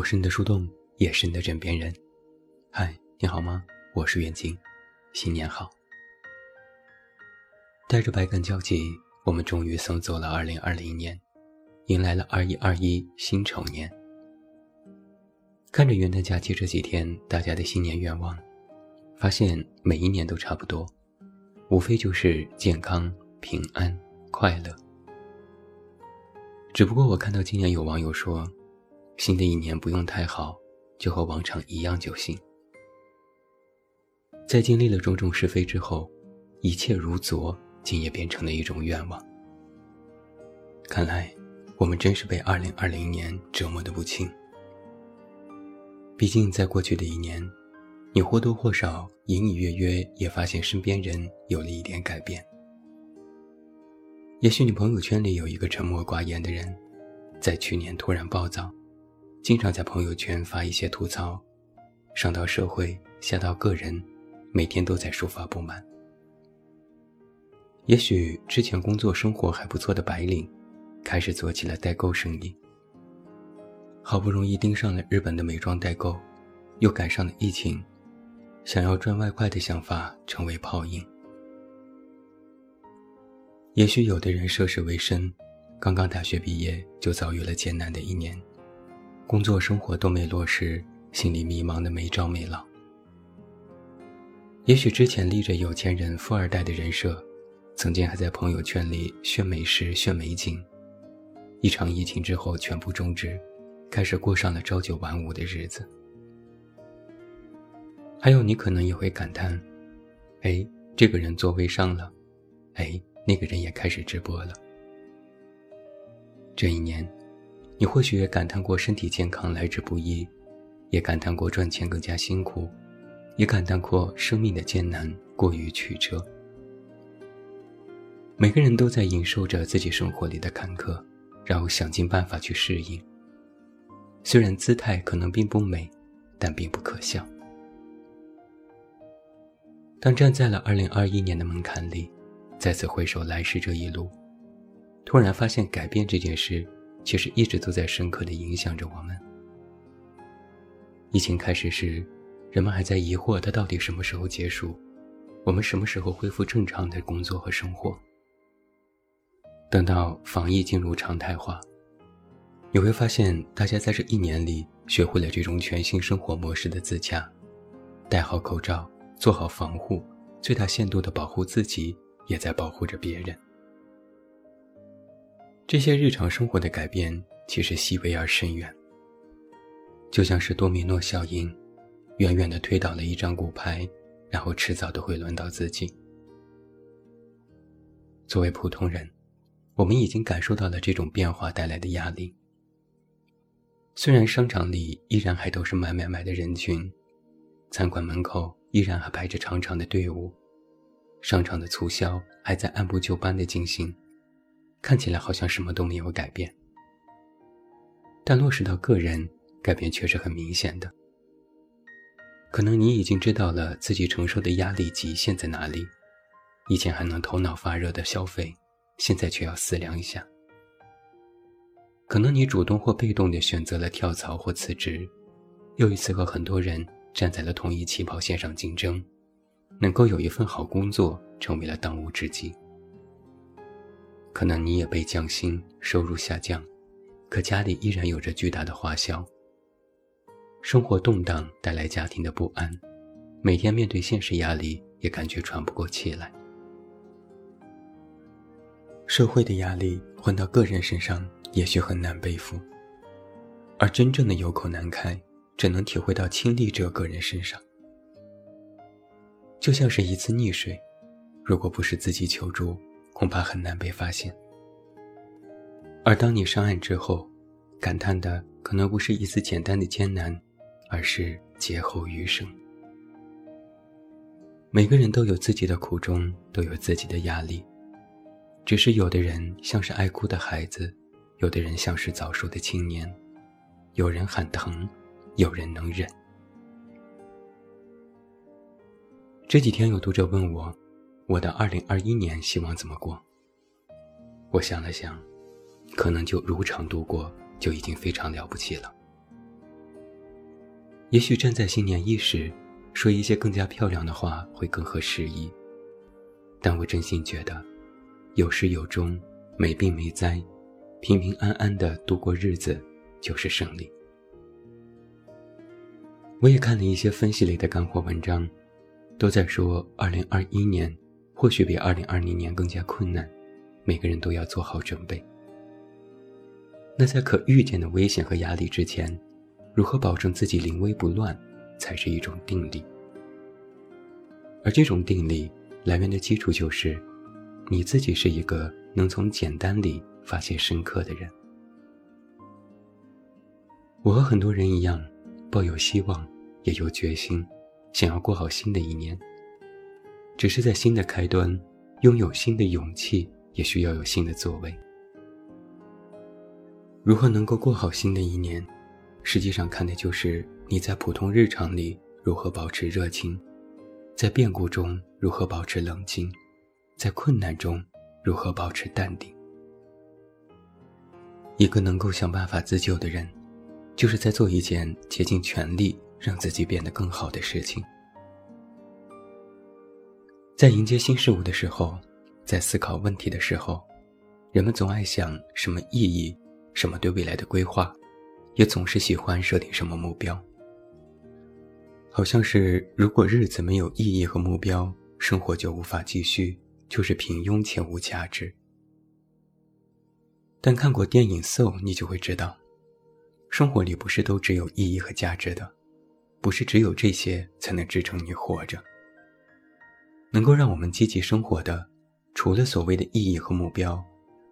我是你的树洞，也是你的枕边人。嗨，你好吗？我是远近，新年好。带着百感交集，我们终于送走了2020年，迎来了2121辛丑年。看着元旦假期这几天大家的新年愿望，发现每一年都差不多，无非就是健康、平安、快乐。只不过我看到今年有网友说。新的一年不用太好，就和往常一样就行。在经历了种种是非之后，一切如昨，竟也变成了一种愿望。看来，我们真是被2020年折磨的不轻。毕竟，在过去的一年，你或多或少、隐隐约约也发现身边人有了一点改变。也许你朋友圈里有一个沉默寡言的人，在去年突然暴躁。经常在朋友圈发一些吐槽，上到社会，下到个人，每天都在抒发不满。也许之前工作生活还不错的白领，开始做起了代购生意。好不容易盯上了日本的美妆代购，又赶上了疫情，想要赚外快的想法成为泡影。也许有的人涉世未深，刚刚大学毕业就遭遇了艰难的一年。工作生活都没落实，心里迷茫的没招没落。也许之前立着有钱人、富二代的人设，曾经还在朋友圈里炫美食、炫美景，一场疫情之后全部终止，开始过上了朝九晚五的日子。还有你可能也会感叹：哎，这个人做微商了，哎，那个人也开始直播了。这一年。你或许也感叹过身体健康来之不易，也感叹过赚钱更加辛苦，也感叹过生命的艰难过于曲折。每个人都在忍受着自己生活里的坎坷，然后想尽办法去适应。虽然姿态可能并不美，但并不可笑。当站在了二零二一年的门槛里，再次回首来时这一路，突然发现改变这件事。其实一直都在深刻的影响着我们。疫情开始时，人们还在疑惑它到底什么时候结束，我们什么时候恢复正常的工作和生活。等到防疫进入常态化，你会发现大家在这一年里学会了这种全新生活模式的自洽，戴好口罩，做好防护，最大限度的保护自己，也在保护着别人。这些日常生活的改变其实细微而深远，就像是多米诺效应，远远地推倒了一张骨牌，然后迟早都会轮到自己。作为普通人，我们已经感受到了这种变化带来的压力。虽然商场里依然还都是买买买的人群，餐馆门口依然还排着长长的队伍，商场的促销还在按部就班地进行。看起来好像什么都没有改变，但落实到个人，改变却是很明显的。可能你已经知道了自己承受的压力极限在哪里，以前还能头脑发热的消费，现在却要思量一下。可能你主动或被动地选择了跳槽或辞职，又一次和很多人站在了同一起跑线上竞争，能够有一份好工作成为了当务之急。可能你也被降薪，收入下降，可家里依然有着巨大的花销。生活动荡带来家庭的不安，每天面对现实压力也感觉喘不过气来。社会的压力换到个人身上也许很难背负，而真正的有口难开，只能体会到亲历者个人身上。就像是一次溺水，如果不是自己求助。恐怕很难被发现。而当你上岸之后，感叹的可能不是一次简单的艰难，而是劫后余生。每个人都有自己的苦衷，都有自己的压力，只是有的人像是爱哭的孩子，有的人像是早熟的青年，有人喊疼，有人能忍。这几天有读者问我。我的二零二一年希望怎么过？我想了想，可能就如常度过就已经非常了不起了。也许站在新年伊始，说一些更加漂亮的话会更合时宜。但我真心觉得，有始有终，没病没灾，平平安安的度过日子，就是胜利。我也看了一些分析类的干货文章，都在说，二零二一年或许比二零二零年更加困难，每个人都要做好准备。那在可预见的危险和压力之前，如何保证自己临危不乱，才是一种定力。而这种定力来源的基础就是，你自己是一个能从简单里发现深刻的人。我和很多人一样，抱有希望，也有决心，想要过好新的一年。只是在新的开端，拥有新的勇气，也需要有新的作为。如何能够过好新的一年，实际上看的就是你在普通日常里如何保持热情，在变故中如何保持冷静，在困难中如何保持淡定。一个能够想办法自救的人，就是在做一件竭尽全力让自己变得更好的事情。在迎接新事物的时候，在思考问题的时候，人们总爱想什么意义。什么对未来的规划，也总是喜欢设定什么目标。好像是如果日子没有意义和目标，生活就无法继续，就是平庸且无价值。但看过电影《Soul》，你就会知道，生活里不是都只有意义和价值的，不是只有这些才能支撑你活着。能够让我们积极生活的，除了所谓的意义和目标，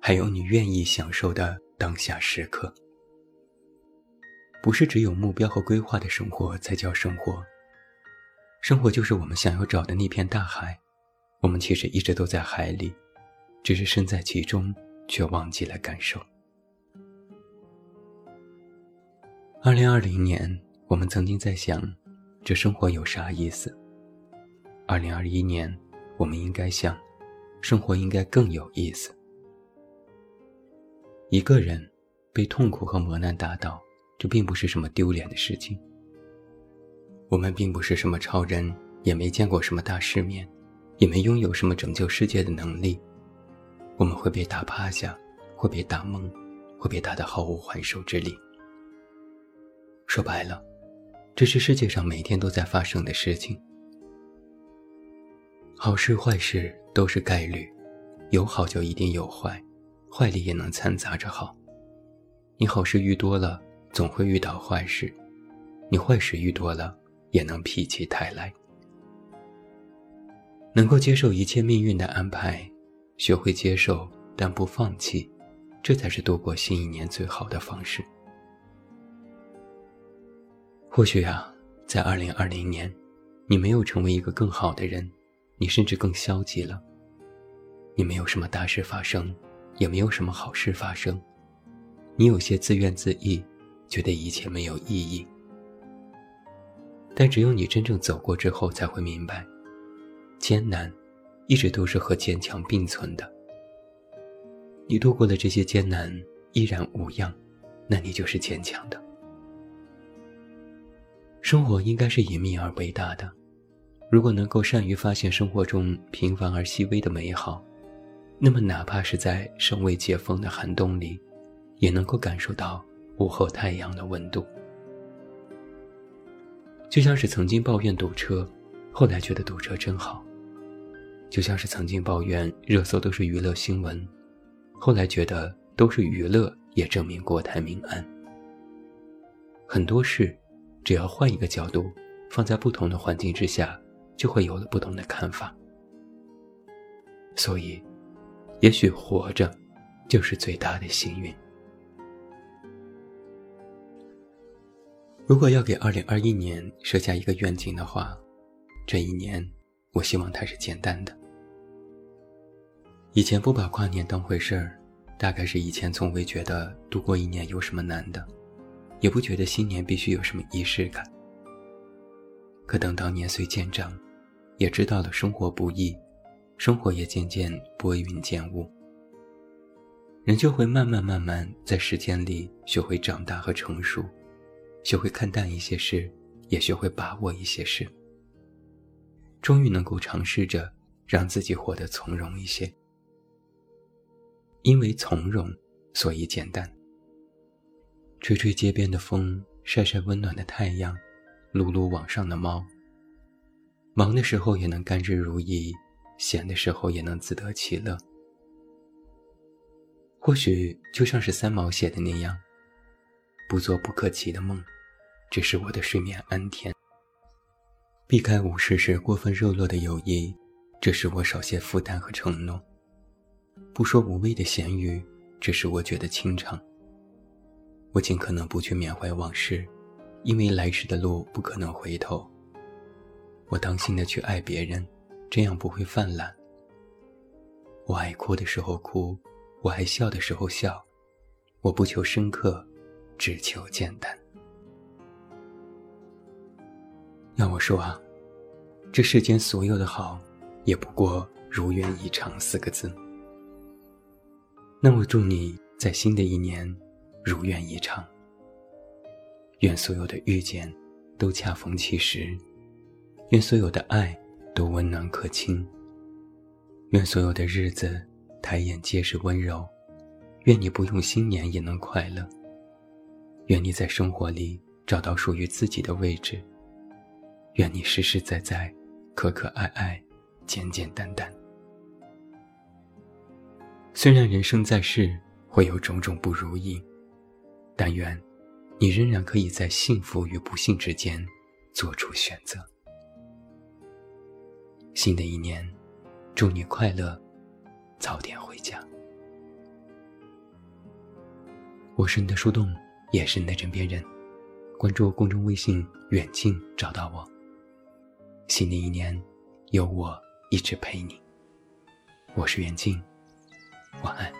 还有你愿意享受的。当下时刻，不是只有目标和规划的生活才叫生活。生活就是我们想要找的那片大海，我们其实一直都在海里，只是身在其中，却忘记了感受。二零二零年，我们曾经在想，这生活有啥意思？二零二一年，我们应该想，生活应该更有意思。一个人被痛苦和磨难打倒，这并不是什么丢脸的事情。我们并不是什么超人，也没见过什么大世面，也没拥有什么拯救世界的能力。我们会被打趴下，会被打懵，会被打得毫无还手之力。说白了，这是世界上每天都在发生的事情。好事坏事都是概率，有好就一定有坏。坏里也能掺杂着好，你好事遇多了，总会遇到坏事；你坏事遇多了，也能否极泰来。能够接受一切命运的安排，学会接受但不放弃，这才是度过新一年最好的方式。或许啊，在二零二零年，你没有成为一个更好的人，你甚至更消极了。你没有什么大事发生。也没有什么好事发生，你有些自怨自艾，觉得一切没有意义。但只有你真正走过之后，才会明白，艰难一直都是和坚强并存的。你度过了这些艰难，依然无恙，那你就是坚强的。生活应该是隐秘而伟大的，如果能够善于发现生活中平凡而细微的美好。那么，哪怕是在尚未解封的寒冬里，也能够感受到午后太阳的温度。就像是曾经抱怨堵车，后来觉得堵车真好；就像是曾经抱怨热搜都是娱乐新闻，后来觉得都是娱乐也证明国泰民安。很多事，只要换一个角度，放在不同的环境之下，就会有了不同的看法。所以。也许活着，就是最大的幸运。如果要给二零二一年设下一个愿景的话，这一年，我希望它是简单的。以前不把跨年当回事儿，大概是以前从未觉得度过一年有什么难的，也不觉得新年必须有什么仪式感。可等到年岁渐长，也知道了生活不易。生活也渐渐拨云见雾，人就会慢慢慢慢在时间里学会长大和成熟，学会看淡一些事，也学会把握一些事。终于能够尝试着让自己活得从容一些，因为从容，所以简单。吹吹街边的风，晒晒温暖的太阳，撸撸网上的猫。忙的时候也能甘之如饴，闲的时候也能自得其乐。或许就像是三毛写的那样，不做不可及的梦，只是我的睡眠安恬。避开无事时过分热络的友谊，这是我少些负担和承诺。不说无谓的闲语，这是我觉得清畅。我尽可能不去缅怀往事，因为来时的路不可能回头。我当心的去爱别人，这样不会泛滥。我爱哭的时候哭，我爱笑的时候笑，我不求深刻，只求简单。要我说啊，这世间所有的好，也不过如愿以偿四个字。那我祝你在新的一年如愿以偿。愿所有的遇见都恰逢其时，愿所有的爱都温暖可亲，愿所有的日子抬眼皆是温柔，愿你不用新年也能快乐，愿你在生活里找到属于自己的位置。愿你实实在在、可可爱爱、简简单单。虽然人生在世会有种种不如意，但愿你仍然可以在幸福与不幸之间做出选择。新的一年，祝你快乐，早点回家。我是你的树洞，也是你的枕边人。关注公众微信“远近”，找到我。新的一年，有我一直陪你。我是袁静，晚安。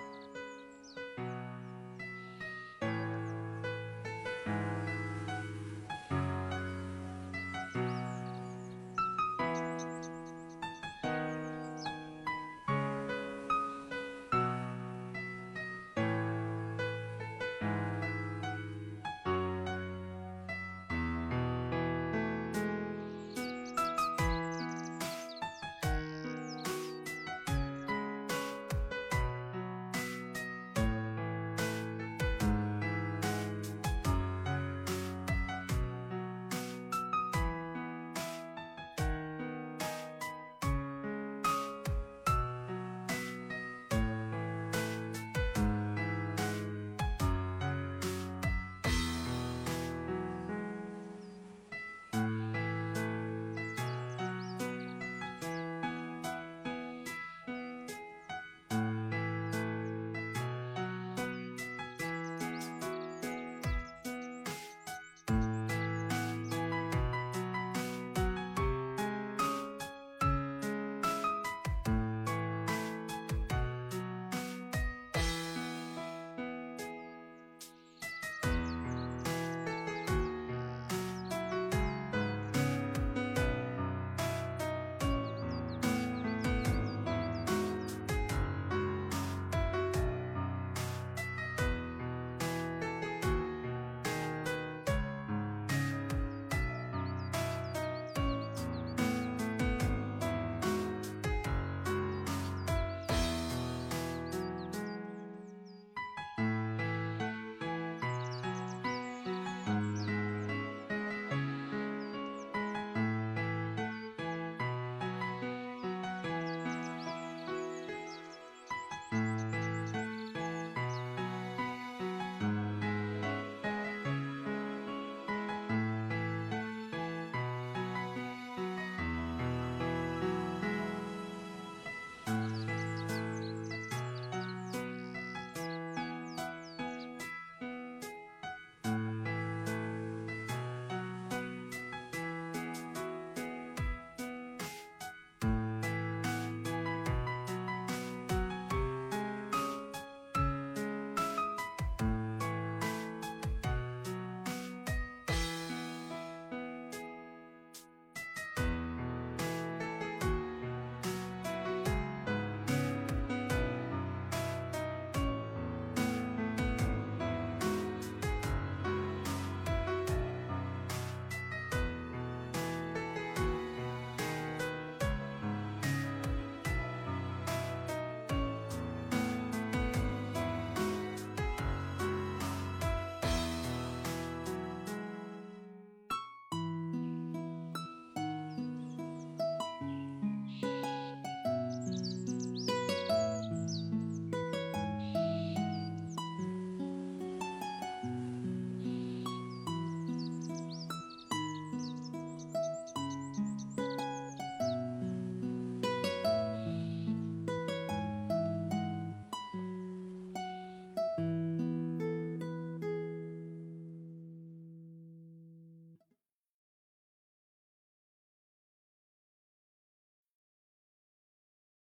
Música